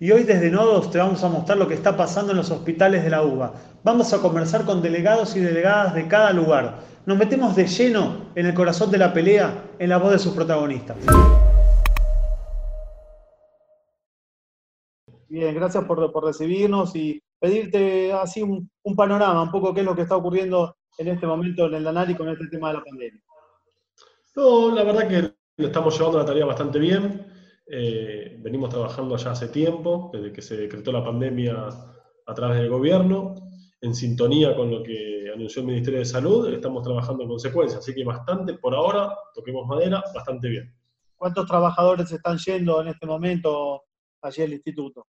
Y hoy desde Nodos te vamos a mostrar lo que está pasando en los hospitales de la UBA. Vamos a conversar con delegados y delegadas de cada lugar. Nos metemos de lleno en el corazón de la pelea, en la voz de sus protagonistas. Bien, gracias por, recibirnos y pedirte así un, panorama, un poco qué es lo que está ocurriendo en este momento en el ANARI con este tema de la pandemia. No, la verdad que lo estamos llevando la tarea bastante bien. Eh, venimos trabajando ya hace tiempo, desde que se decretó la pandemia a través del gobierno, en sintonía con lo que anunció el Ministerio de Salud, estamos trabajando en consecuencia, así que bastante, por ahora, toquemos madera, bastante bien. ¿Cuántos trabajadores están yendo en este momento allí al instituto?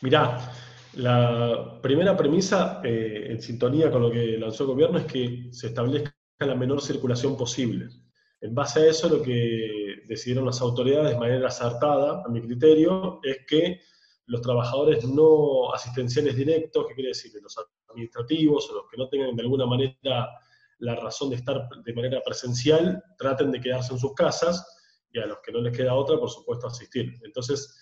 Mirá, la primera premisa, eh, en sintonía con lo que lanzó el gobierno, es que se establezca la menor circulación posible. En base a eso, lo que decidieron las autoridades de manera acertada, a mi criterio, es que los trabajadores no asistenciales directos, ¿qué quiere decir? Los administrativos o los que no tengan de alguna manera la razón de estar de manera presencial, traten de quedarse en sus casas y a los que no les queda otra, por supuesto, asistir. Entonces,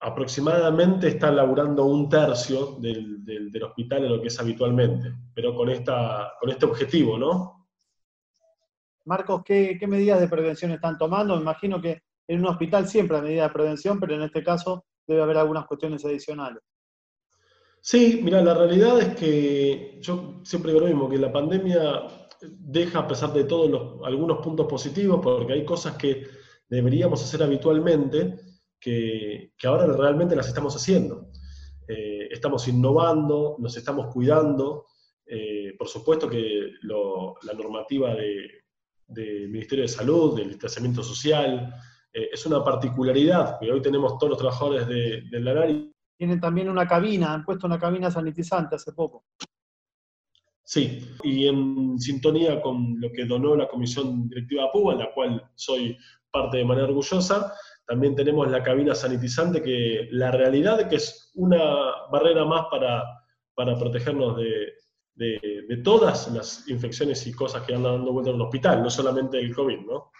aproximadamente está laburando un tercio del, del, hospital en lo que es habitualmente, pero con, esta, con este objetivo, ¿no? Marcos, ¿qué, medidas de prevención están tomando? Me imagino que en un hospital siempre hay medidas de prevención, pero en este caso debe haber algunas cuestiones adicionales. Sí, mira, la realidad es que yo siempre digo lo mismo, que la pandemia deja, a pesar de todos algunos puntos positivos, porque hay cosas que deberíamos hacer habitualmente, que, ahora realmente las estamos haciendo. Eh, estamos innovando, nos estamos cuidando. Eh, por supuesto que la normativa del Ministerio de Salud, del distanciamiento social, eh, es una particularidad que hoy tenemos todos los trabajadores de, del ANARI. Tienen también una cabina, han puesto una cabina sanitizante hace poco. Sí, y en sintonía con lo que donó la Comisión Directiva PUBA, en la cual soy parte de manera orgullosa, también tenemos la cabina sanitizante, que la realidad es que es una barrera más para, para protegernos de, de, todas las infecciones y cosas que andan dando vuelta en un hospital, no solamente el COVID, ¿no?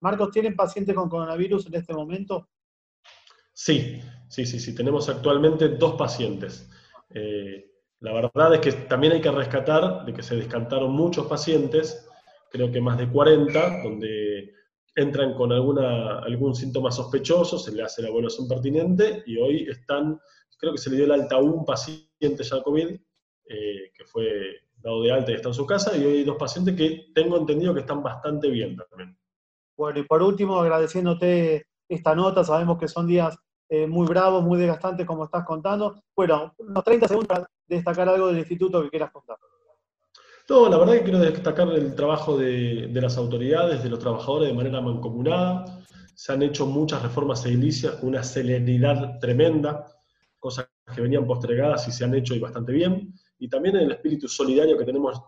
Marcos, ¿tienen pacientes con coronavirus en este momento? Sí, sí, sí, sí. Tenemos actualmente dos pacientes. Eh, la verdad es que también hay que rescatar de que se descantaron muchos pacientes, creo que más de 40, donde entran con alguna, algún síntoma sospechoso, se le hace la evaluación pertinente y hoy están, creo que se le dio el alta a un paciente ya COVID, eh, que fue dado de alta y está en su casa, y hoy hay dos pacientes que tengo entendido que están bastante bien también. Bueno, y por último, agradeciéndote esta nota, sabemos que son días eh, muy bravos, muy desgastantes, como estás contando. Bueno, unos 30 segundos para destacar algo del instituto que quieras contar. No, la verdad que quiero destacar el trabajo de, las autoridades, de los trabajadores de manera mancomunada. Se han hecho muchas reformas edilicias con una celeridad tremenda, cosas que venían postergadas y se han hecho y bastante bien. Y también el espíritu solidario que tenemos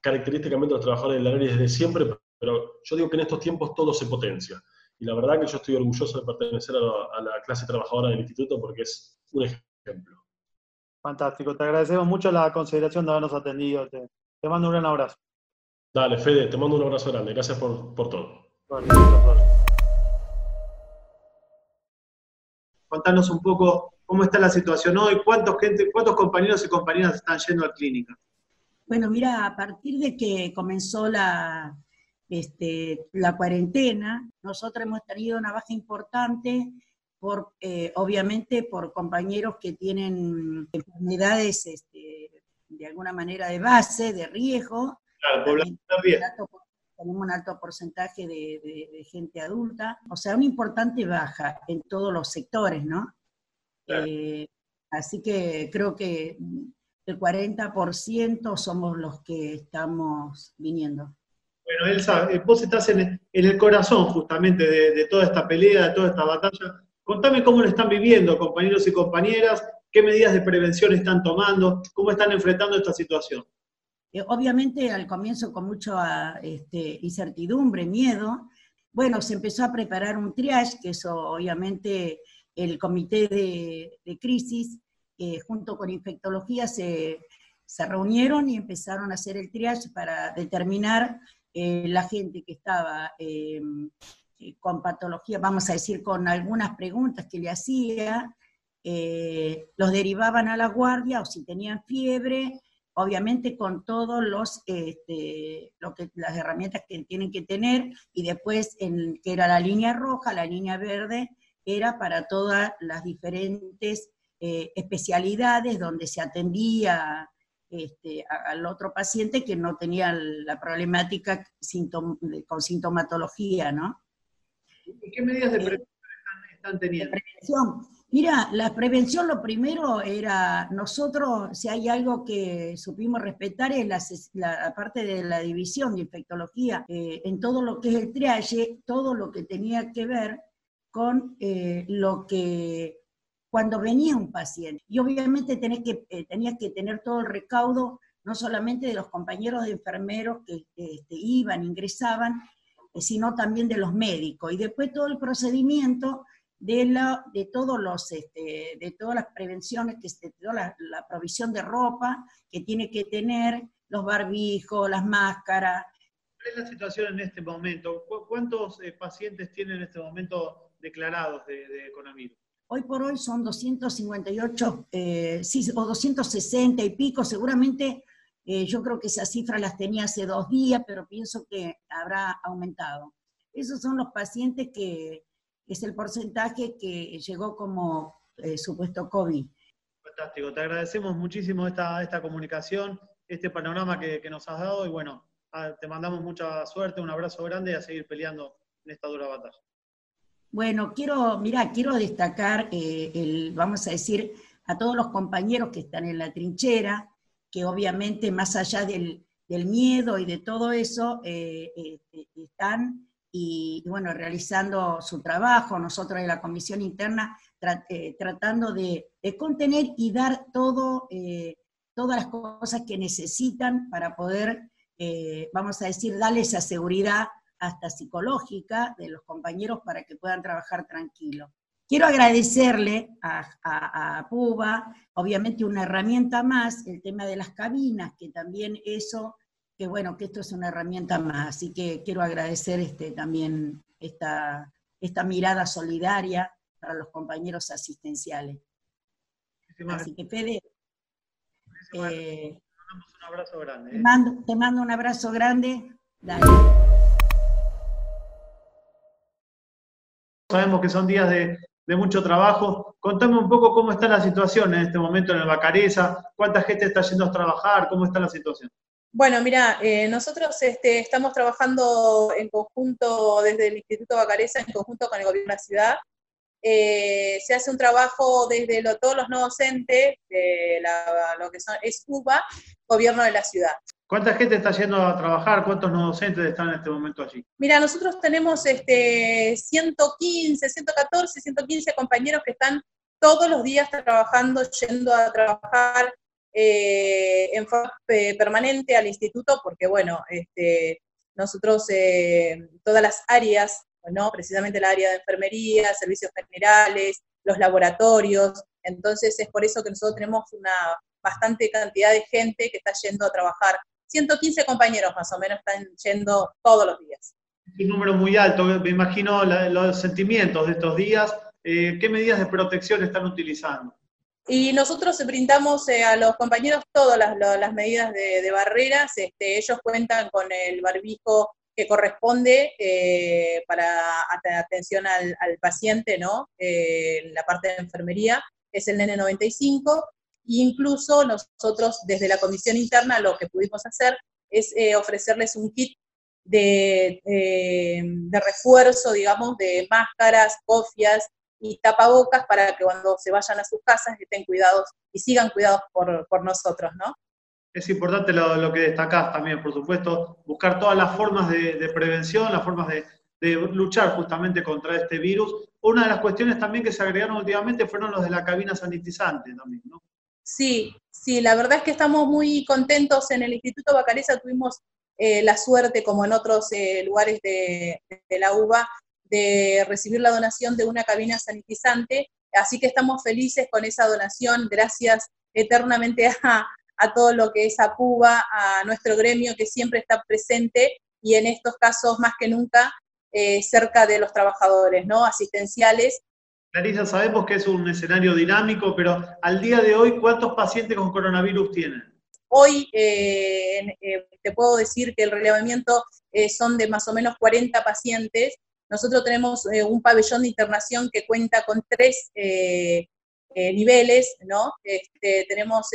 característicamente los trabajadores de la ley desde siempre, pero yo digo que en estos tiempos todo se potencia. Y la verdad que yo estoy orgulloso de pertenecer a la clase trabajadora del instituto porque es un ejemplo. Fantástico, te agradecemos mucho la consideración de habernos atendido. Te mando un gran abrazo. Dale, Fede, te mando un abrazo grande. Gracias por, todo. Contanos un poco cómo está la situación hoy, cuántos, gente, cuántos compañeros y compañeras están yendo a clínica. Bueno, mira, a partir de que comenzó la, este, la cuarentena, nosotros hemos tenido una baja importante, por, eh, obviamente por compañeros que tienen enfermedades este, de alguna manera de base, de riesgo. Claro, tenemos un alto porcentaje de, gente adulta, o sea, una importante baja en todos los sectores, ¿no? Eh, así que creo que el 40% somos los que estamos viniendo. Bueno, Elsa, eh, vos estás en, el corazón justamente de, de, toda esta pelea, de toda esta batalla. Contame cómo lo están viviendo, compañeros y compañeras, ¿Qué medidas de prevención están tomando? ¿Cómo están enfrentando esta situación? Eh, obviamente al comienzo con mucha este, incertidumbre, miedo. Bueno, se empezó a preparar un triage, que eso obviamente el comité de, crisis eh, junto con infectología se, reunieron y empezaron a hacer el triage para determinar eh, la gente que estaba con patología, vamos a decir, con algunas preguntas que le hacía, los derivaban a la guardia o si tenían fiebre, obviamente con todos los este, lo que, las herramientas que tienen que tener, y después en, que era la línea roja, la línea verde, era para todas las diferentes eh, especialidades donde se atendía este, al otro paciente que no tenía la problemática con sintomatología, ¿no? ¿Y qué medidas de prevención están, teniendo? prevención. Mira, la prevención lo primero era, nosotros, si hay algo que supimos respetar es la, parte de la división de infectología, eh, en todo lo que es el triage, todo lo que tenía que ver con eh, lo que cuando venía un paciente. Y obviamente tenés que, eh, tenías que tener todo el recaudo, no solamente de los compañeros de enfermeros que este, iban, ingresaban, eh, sino también de los médicos. Y después todo el procedimiento de, la, de, todos los, este, de todas las prevenciones, que, de toda la, provisión de ropa que tiene que tener, los barbijos, las máscaras. ¿Cuál es la situación en este momento? ¿Cuántos eh, pacientes tienen en este momento declarados de, de coronavirus? Hoy por hoy son 258, eh, sí, o 260 y pico, seguramente eh, yo creo que esa cifra las tenía hace dos días, pero pienso que habrá aumentado. Esos son los pacientes que es el porcentaje que llegó como eh, supuesto COVID. Fantástico, te agradecemos muchísimo esta, esta comunicación, este panorama que, que nos has dado y bueno, te mandamos mucha suerte, un abrazo grande y a seguir peleando en esta dura batalla. Bueno, quiero, mira, quiero destacar, eh, el, vamos a decir, a todos los compañeros que están en la trinchera, que obviamente más allá del, miedo y de todo eso, eh, están y, bueno, realizando su trabajo, nosotros en la comisión interna tratando de, contener y dar todo, todas las cosas que necesitan para poder, vamos a decir, darle esa seguridad hasta psicológica de los compañeros para que puedan trabajar tranquilo. Quiero agradecerle a, Puba, obviamente una herramienta más, el tema de las cabinas, que también eso, que bueno, que esto es una herramienta más, así que quiero agradecer este, también esta, esta mirada solidaria para los compañeros asistenciales. Así que Fede, eh, un abrazo grande. Te, ¿eh? mando, te mando un abrazo grande. Dale. Sabemos que son días de, mucho trabajo. Contame un poco cómo está la situación en este momento en el Bacareza, cuánta gente está yendo a trabajar, cómo está la situación. Bueno, mira, eh, nosotros este, estamos trabajando en conjunto desde el Instituto Bacareza, en conjunto con el gobierno de la ciudad. Eh, se hace un trabajo desde todos los no docentes, de lo que son, es UBA, gobierno de la ciudad. ¿Cuánta gente está yendo a trabajar? ¿Cuántos no docentes están en este momento allí? Mira, nosotros tenemos este 115, 114, 115 compañeros que están todos los días trabajando, yendo a trabajar eh, en forma permanente al instituto, porque bueno, este, nosotros eh, todas las áreas, ¿no? precisamente la área de enfermería, servicios generales, los laboratorios, entonces es por eso que nosotros tenemos una bastante cantidad de gente que está yendo a trabajar 115 compañeros más o menos están yendo todos los días. Un número muy alto, me imagino los sentimientos de estos días. Eh, ¿Qué medidas de protección están utilizando? Y nosotros brindamos eh, a los compañeros todas las, medidas de, barreras. Este, ellos cuentan con el barbijo que corresponde eh, para atención al, paciente, ¿no? la parte de enfermería es el N95 incluso nosotros desde la comisión interna lo que pudimos hacer es eh, ofrecerles un kit eh, de, refuerzo, digamos, de máscaras, cofias y tapabocas para que cuando se vayan a sus casas estén cuidados y sigan cuidados por, por nosotros, ¿no? Es importante lo, que destacás también, por supuesto, buscar todas las formas de, de prevención, las formas de, de luchar justamente contra este virus. Una de las cuestiones también que se agregaron últimamente fueron los de la cabina sanitizante también, ¿no? Sí, sí, la verdad es que estamos muy contentos en el Instituto Bacareza, tuvimos eh, la suerte, como en otros eh, lugares de, la UBA, de recibir la donación de una cabina sanitizante, así que estamos felices con esa donación, gracias eternamente a, todo lo que es a Cuba, a nuestro gremio que siempre está presente y en estos casos más que nunca eh, cerca de los trabajadores, ¿no? Asistenciales. Clarisa, sabemos que es un escenario dinámico, pero al día de hoy, ¿cuántos pacientes con coronavirus tienen? Hoy eh, te puedo decir que el relevamiento son de más o menos 40 pacientes. Nosotros tenemos un pabellón de internación que cuenta con tres niveles, ¿no? Este, tenemos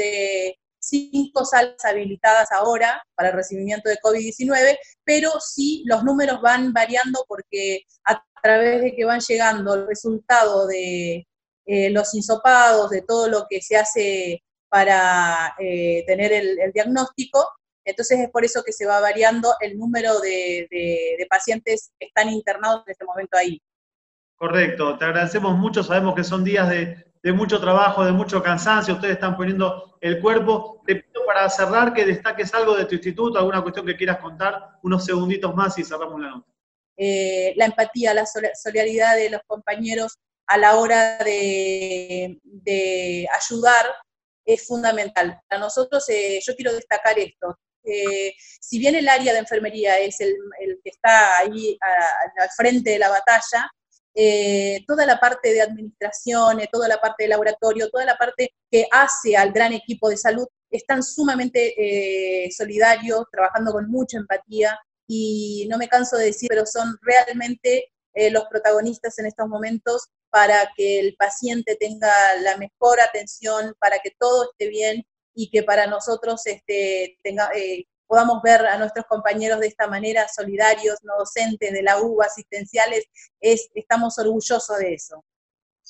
cinco salas habilitadas ahora para el recibimiento de COVID-19, pero sí los números van variando porque a través de que van llegando el resultado de eh, los insopados, de todo lo que se hace para eh, tener el, diagnóstico, entonces es por eso que se va variando el número de, de pacientes que están internados en este momento ahí. Correcto, te agradecemos mucho, sabemos que son días de, de mucho trabajo, de mucho cansancio, ustedes están poniendo el cuerpo. Te pido para cerrar que destaques algo de tu instituto, alguna cuestión que quieras contar, unos segunditos más y cerramos la nota. Eh, la empatía, la solidaridad de los compañeros a la hora de, ayudar es fundamental. Para nosotros, eh, yo quiero destacar esto. Eh, si bien el área de enfermería es el, que está ahí al frente de la batalla, eh, toda la parte de administración, eh, toda la parte de laboratorio, toda la parte que hace al gran equipo de salud, están sumamente eh, solidarios, trabajando con mucha empatía y no me canso de decir, pero son realmente los protagonistas en estos momentos para que el paciente tenga la mejor atención, para que todo esté bien y que para nosotros este, tenga, podamos ver a nuestros compañeros de esta manera, solidarios, no docentes de la U, asistenciales, es, estamos orgullosos de eso.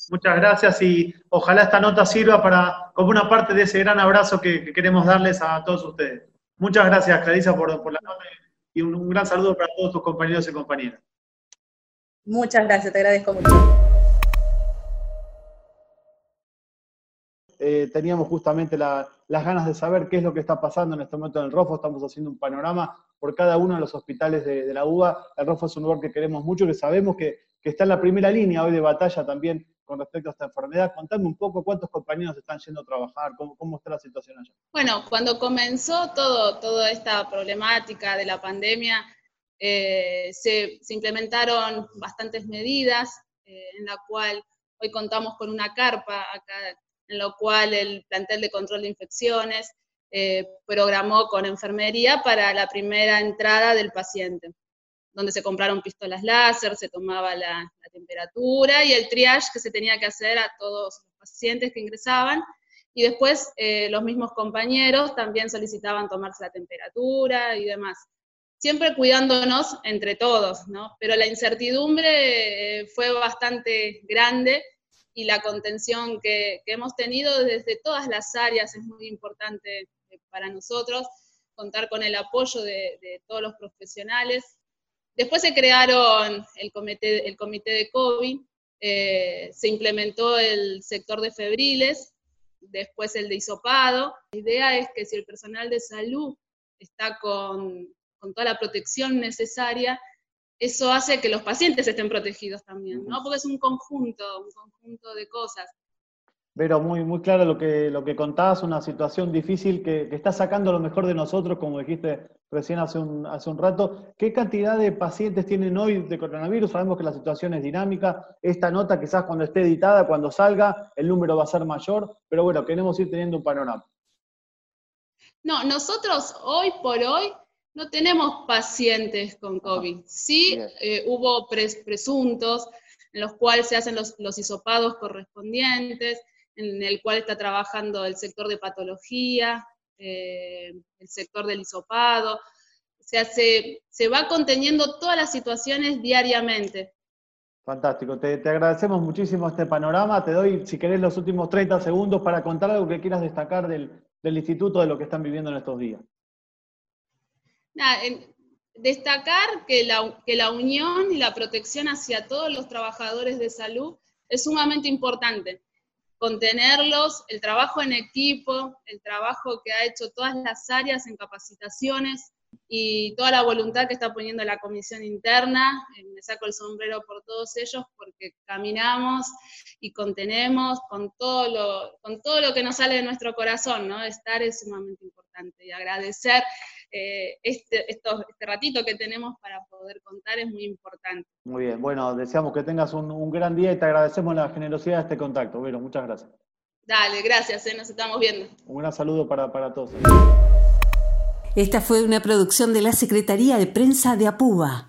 Muchas gracias y ojalá esta nota sirva para como una parte de ese gran abrazo que, queremos darles a todos ustedes. Muchas gracias, Clarisa, por, la nota y un, un gran saludo para todos tus compañeros y compañeras. Muchas gracias, te agradezco mucho. Eh, teníamos justamente las ganas de saber qué es lo que está pasando en este momento en el ROFO. Estamos haciendo un panorama por cada uno de los hospitales de, la UBA. El ROFO es un lugar que queremos mucho, que sabemos que, está en la primera línea hoy de batalla también con respecto a esta enfermedad. Contame un poco cuántos compañeros están yendo a trabajar, cómo, está la situación allá. Bueno, cuando comenzó todo, toda esta problemática de la pandemia, eh, se, implementaron bastantes medidas, eh, en la cual hoy contamos con una carpa acá en lo cual el plantel de control de infecciones eh, programó con enfermería para la primera entrada del paciente, donde se compraron pistolas láser, se tomaba la, temperatura y el triage que se tenía que hacer a todos los pacientes que ingresaban. Y después eh, los mismos compañeros también solicitaban tomarse la temperatura y demás. Siempre cuidándonos entre todos, ¿no? Pero la incertidumbre eh, fue bastante grande y la contención que, hemos tenido desde todas las áreas es muy importante eh, para nosotros, contar con el apoyo de, todos los profesionales. Después se crearon el comité, el comité de COVID, eh, se implementó el sector de febriles, después el de hisopado. La idea es que si el personal de salud está con, con toda la protección necesaria, eso hace que los pacientes estén protegidos también, ¿no? Porque es un conjunto, un conjunto de cosas. Pero muy, muy claro lo que, lo que contás, una situación difícil que, está sacando lo mejor de nosotros, como dijiste recién hace un, hace un rato. ¿Qué cantidad de pacientes tienen hoy de coronavirus? Sabemos que la situación es dinámica. Esta nota quizás cuando esté editada, cuando salga, el número va a ser mayor, pero bueno, queremos ir teniendo un panorama. No, nosotros hoy por hoy no tenemos pacientes con COVID. Sí eh, hubo presuntos en los cuales se hacen los, los hisopados correspondientes, en el cual está trabajando el sector de patología, eh, el sector del hisopado. O sea, se, va conteniendo todas las situaciones diariamente. Fantástico, te, agradecemos muchísimo este panorama. Te doy, si querés, los últimos 30 segundos para contar algo que quieras destacar del, del instituto de lo que están viviendo en estos días destacar que la, que la unión y la protección hacia todos los trabajadores de salud es sumamente importante. Contenerlos, el trabajo en equipo, el trabajo que ha hecho todas las áreas en capacitaciones y toda la voluntad que está poniendo la comisión interna. Eh, me saco el sombrero por todos ellos porque caminamos y contenemos con todo lo, con todo lo que nos sale de nuestro corazón, ¿no? Estar es sumamente importante y agradecer eh, este, este ratito que tenemos para poder contar es muy importante. Muy bien, bueno, deseamos que tengas un, gran día y te agradecemos la generosidad de este contacto. Bueno, muchas gracias. Dale, gracias, eh, nos estamos viendo. Un gran saludo para, para todos. Esta fue una producción de la Secretaría de Prensa de Apúa.